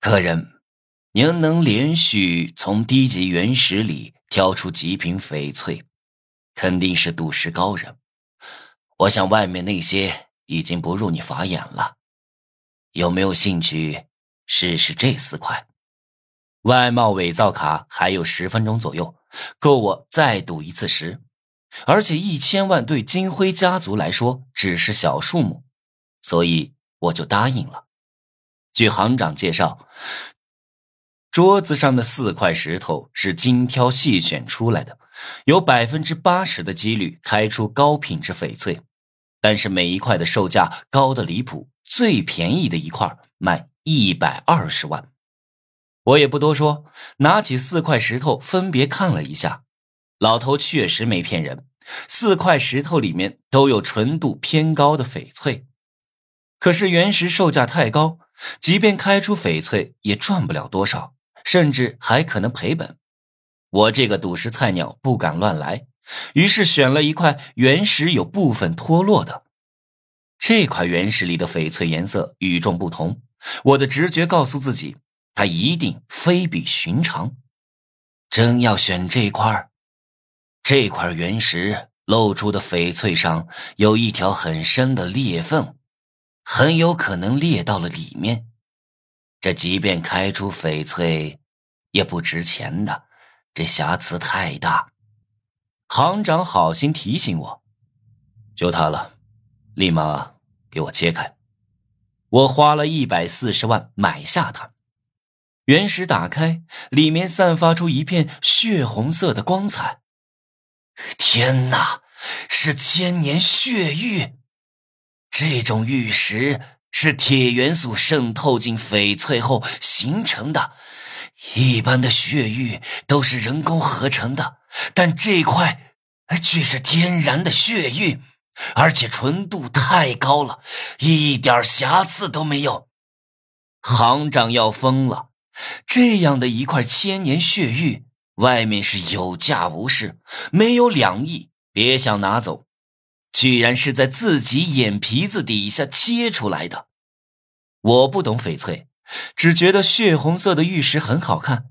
客人，您能连续从低级原石里挑出极品翡翠，肯定是赌石高人。我想外面那些已经不入你法眼了，有没有兴趣试试这四块？外贸伪造卡还有十分钟左右，够我再赌一次石。而且一千万对金辉家族来说只是小数目，所以我就答应了。据行长介绍，桌子上的四块石头是精挑细选出来的，有百分之八十的几率开出高品质翡翠，但是每一块的售价高的离谱，最便宜的一块卖一百二十万。我也不多说，拿起四块石头分别看了一下，老头确实没骗人，四块石头里面都有纯度偏高的翡翠，可是原石售价太高。即便开出翡翠，也赚不了多少，甚至还可能赔本。我这个赌石菜鸟不敢乱来，于是选了一块原石有部分脱落的。这块原石里的翡翠颜色与众不同，我的直觉告诉自己，它一定非比寻常。真要选这块这块原石露出的翡翠上有一条很深的裂缝。很有可能裂到了里面，这即便开出翡翠，也不值钱的。这瑕疵太大。行长好心提醒我，就它了，立马给我切开。我花了一百四十万买下它。原石打开，里面散发出一片血红色的光彩。天哪，是千年血玉！这种玉石是铁元素渗透进翡翠后形成的，一般的血玉都是人工合成的，但这块却是天然的血玉，而且纯度太高了，一点瑕疵都没有。行长要疯了，这样的一块千年血玉，外面是有价无市，没有两亿，别想拿走。居然是在自己眼皮子底下切出来的。我不懂翡翠，只觉得血红色的玉石很好看。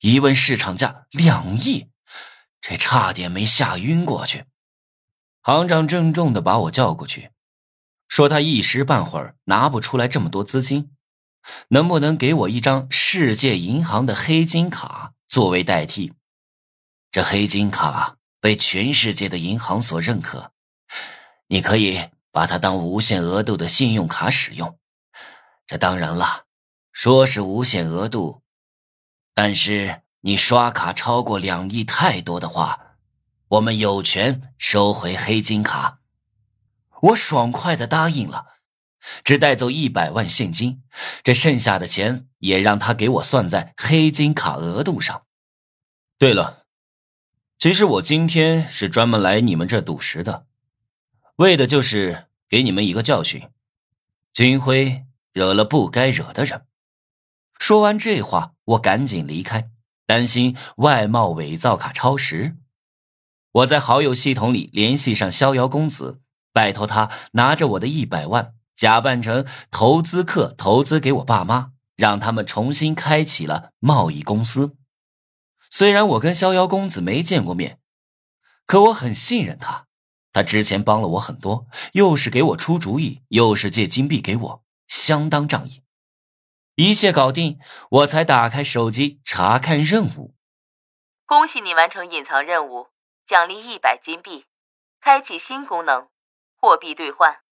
一问市场价两亿，这差点没吓晕过去。行长郑重的把我叫过去，说他一时半会儿拿不出来这么多资金，能不能给我一张世界银行的黑金卡作为代替？这黑金卡被全世界的银行所认可。你可以把它当无限额度的信用卡使用，这当然了，说是无限额度，但是你刷卡超过两亿太多的话，我们有权收回黑金卡。我爽快的答应了，只带走一百万现金，这剩下的钱也让他给我算在黑金卡额度上。对了，其实我今天是专门来你们这赌石的。为的就是给你们一个教训，金辉惹了不该惹的人。说完这话，我赶紧离开，担心外贸伪造卡超时。我在好友系统里联系上逍遥公子，拜托他拿着我的一百万，假扮成投资客投资给我爸妈，让他们重新开启了贸易公司。虽然我跟逍遥公子没见过面，可我很信任他。他之前帮了我很多，又是给我出主意，又是借金币给我，相当仗义。一切搞定，我才打开手机查看任务。恭喜你完成隐藏任务，奖励一百金币，开启新功能，货币兑换。